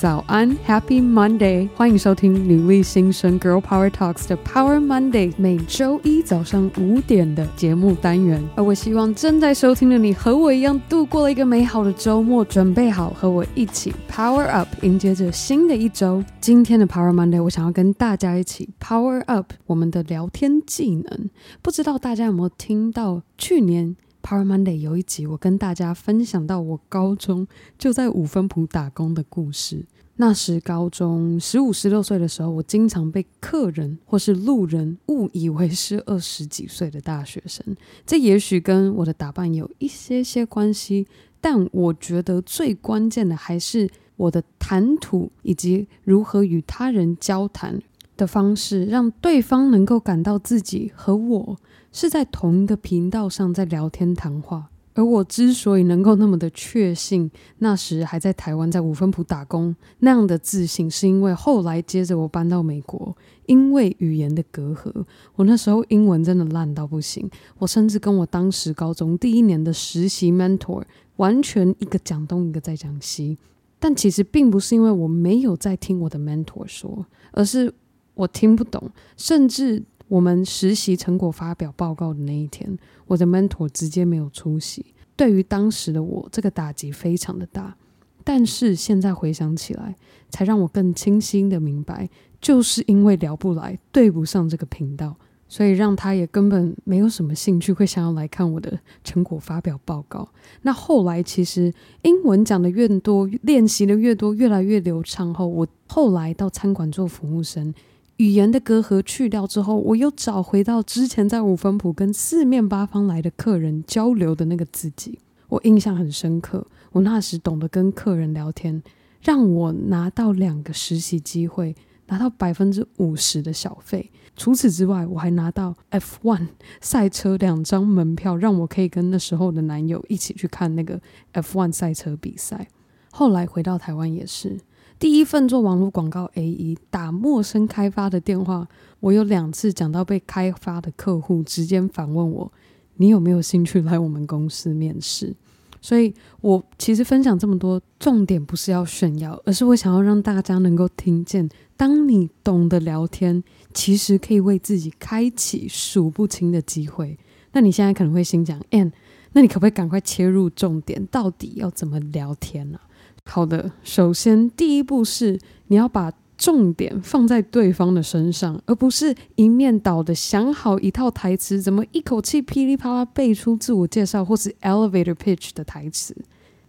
早安，Happy Monday！欢迎收听女力新生 Girl Power Talks 的 Power Monday，每周一早上五点的节目单元。而我希望正在收听的你和我一样度过了一个美好的周末，准备好和我一起 Power Up，迎接着新的一周。今天的 Power Monday，我想要跟大家一起 Power Up 我们的聊天技能。不知道大家有没有听到去年？Power Monday 有一集，我跟大家分享到我高中就在五分埔打工的故事。那时高中十五、十六岁的时候，我经常被客人或是路人误以为是二十几岁的大学生。这也许跟我的打扮有一些些关系，但我觉得最关键的还是我的谈吐以及如何与他人交谈的方式，让对方能够感到自己和我。是在同一个频道上在聊天谈话，而我之所以能够那么的确信，那时还在台湾在五分埔打工那样的自信，是因为后来接着我搬到美国，因为语言的隔阂，我那时候英文真的烂到不行，我甚至跟我当时高中第一年的实习 mentor 完全一个讲东一个在讲西，但其实并不是因为我没有在听我的 mentor 说，而是我听不懂，甚至。我们实习成果发表报告的那一天，我的 mentor 直接没有出席。对于当时的我，这个打击非常的大。但是现在回想起来，才让我更清晰的明白，就是因为聊不来，对不上这个频道，所以让他也根本没有什么兴趣会想要来看我的成果发表报告。那后来其实英文讲的越多，练习的越多，越来越流畅后，我后来到餐馆做服务生。语言的隔阂去掉之后，我又找回到之前在五分埔跟四面八方来的客人交流的那个自己。我印象很深刻，我那时懂得跟客人聊天，让我拿到两个实习机会，拿到百分之五十的小费。除此之外，我还拿到 F1 赛车两张门票，让我可以跟那时候的男友一起去看那个 F1 赛车比赛。后来回到台湾也是。第一份做网络广告 AE 打陌生开发的电话，我有两次讲到被开发的客户直接反问我：“你有没有兴趣来我们公司面试？”所以，我其实分享这么多，重点不是要炫耀，而是我想要让大家能够听见，当你懂得聊天，其实可以为自己开启数不清的机会。那你现在可能会心讲：“Ann，那你可不可以赶快切入重点？到底要怎么聊天呢、？”好的，首先第一步是你要把重点放在对方的身上，而不是一面倒的想好一套台词，怎么一口气噼里啪啦背出自我介绍或是 elevator pitch 的台词。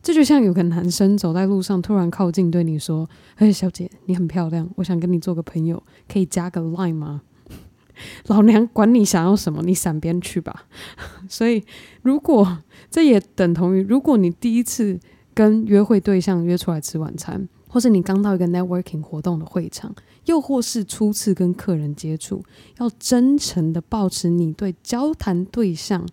这就像有个男生走在路上，突然靠近对你说：“哎，小姐，你很漂亮，我想跟你做个朋友，可以加个 line 吗？”老娘管你想要什么，你闪边去吧。所以，如果这也等同于，如果你第一次。跟约会对象约出来吃晚餐，或是你刚到一个 networking 活动的会场，又或是初次跟客人接触，要真诚的保持你对交谈对象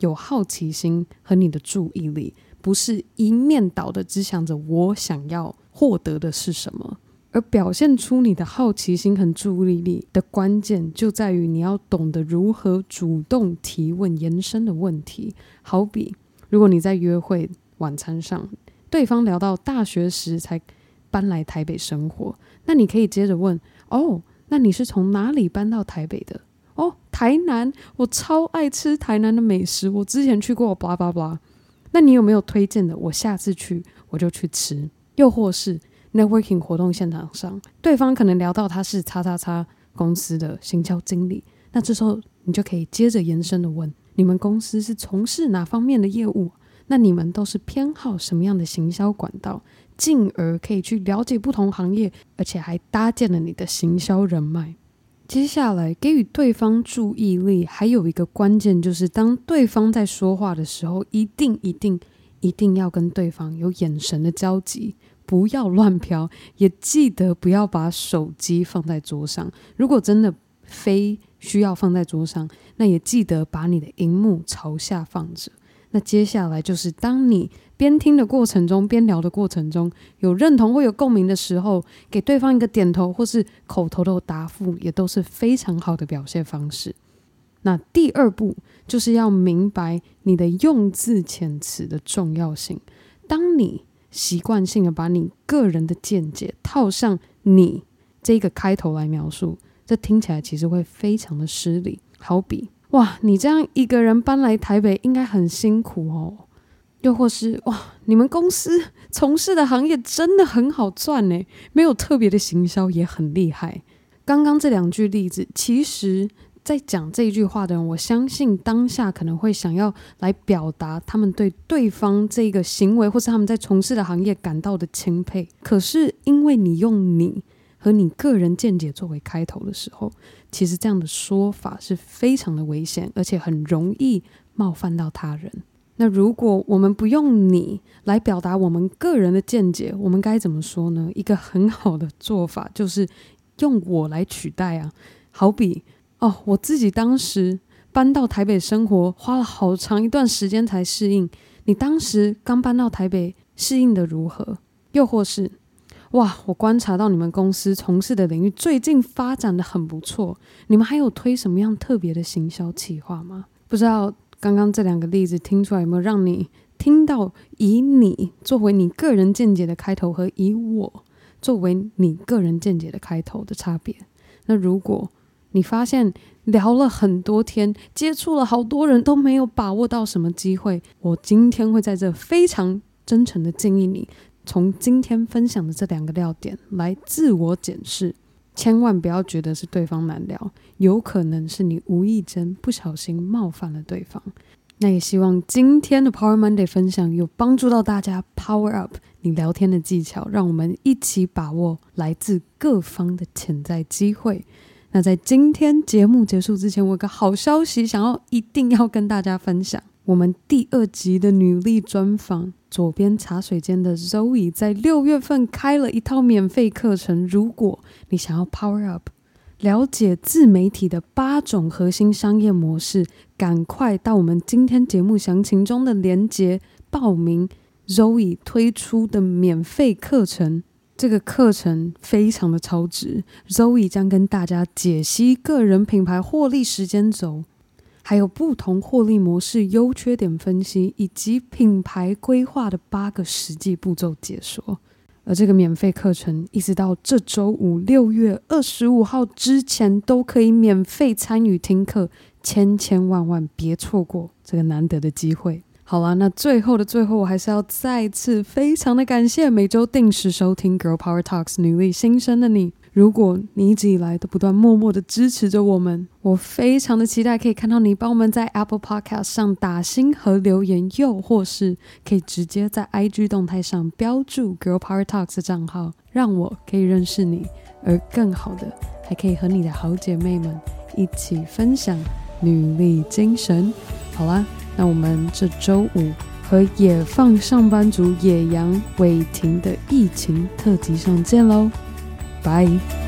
有好奇心和你的注意力，不是一面倒的只想着我想要获得的是什么，而表现出你的好奇心和注意力的关键就在于你要懂得如何主动提问延伸的问题。好比如果你在约会晚餐上。对方聊到大学时才搬来台北生活，那你可以接着问：哦，那你是从哪里搬到台北的？哦，台南，我超爱吃台南的美食，我之前去过巴拉巴拉。那你有没有推荐的？我下次去我就去吃。又或是 networking 活动现场上，对方可能聊到他是叉叉叉公司的行销经理，那这时候你就可以接着延伸的问：你们公司是从事哪方面的业务？那你们都是偏好什么样的行销管道，进而可以去了解不同行业，而且还搭建了你的行销人脉。接下来给予对方注意力，还有一个关键就是，当对方在说话的时候，一定一定一定要跟对方有眼神的交集，不要乱飘，也记得不要把手机放在桌上。如果真的非需要放在桌上，那也记得把你的荧幕朝下放着。那接下来就是，当你边听的过程中，边聊的过程中，有认同或有共鸣的时候，给对方一个点头或是口头的答复，也都是非常好的表现方式。那第二步就是要明白你的用字遣词的重要性。当你习惯性的把你个人的见解套上你这个开头来描述，这听起来其实会非常的失礼。好比，哇，你这样一个人搬来台北应该很辛苦哦。又或是，哇，你们公司从事的行业真的很好赚呢，没有特别的行销也很厉害。刚刚这两句例子，其实。在讲这一句话的人，我相信当下可能会想要来表达他们对对方这个行为，或是他们在从事的行业感到的钦佩。可是，因为你用你和你个人见解作为开头的时候，其实这样的说法是非常的危险，而且很容易冒犯到他人。那如果我们不用你来表达我们个人的见解，我们该怎么说呢？一个很好的做法就是用我来取代啊，好比。哦，我自己当时搬到台北生活，花了好长一段时间才适应。你当时刚搬到台北，适应的如何？又或是，哇，我观察到你们公司从事的领域最近发展得很不错，你们还有推什么样特别的行销企划吗？不知道刚刚这两个例子听出来有没有让你听到以你作为你个人见解的开头和以我作为你个人见解的开头的差别？那如果你发现聊了很多天，接触了好多人都没有把握到什么机会。我今天会在这非常真诚的建议你，从今天分享的这两个要点来自我检视，千万不要觉得是对方难聊，有可能是你无意间不小心冒犯了对方。那也希望今天的 Power Monday 分享有帮助到大家，Power Up 你聊天的技巧，让我们一起把握来自各方的潜在机会。那在今天节目结束之前，我有个好消息想要一定要跟大家分享。我们第二集的女力专访，左边茶水间的 Zoe 在六月份开了一套免费课程。如果你想要 Power Up，了解自媒体的八种核心商业模式，赶快到我们今天节目详情中的链接报名 Zoe 推出的免费课程。这个课程非常的超值，Zoe 将跟大家解析个人品牌获利时间轴，还有不同获利模式优缺点分析，以及品牌规划的八个实际步骤解说。而这个免费课程一直到这周五六月二十五号之前都可以免费参与听课，千千万万别错过这个难得的机会。好了，那最后的最后，我还是要再次非常的感谢每周定时收听 Girl Power Talks 女力新生的你。如果你一直以来都不断默默的支持着我们，我非常的期待可以看到你帮我们在 Apple Podcast 上打星和留言，又或是可以直接在 IG 动态上标注 Girl Power Talks 的账号，让我可以认识你，而更好的还可以和你的好姐妹们一起分享女力精神。好啦。那我们这周五和野放上班族野羊伟霆的疫情特辑上见喽，Bye.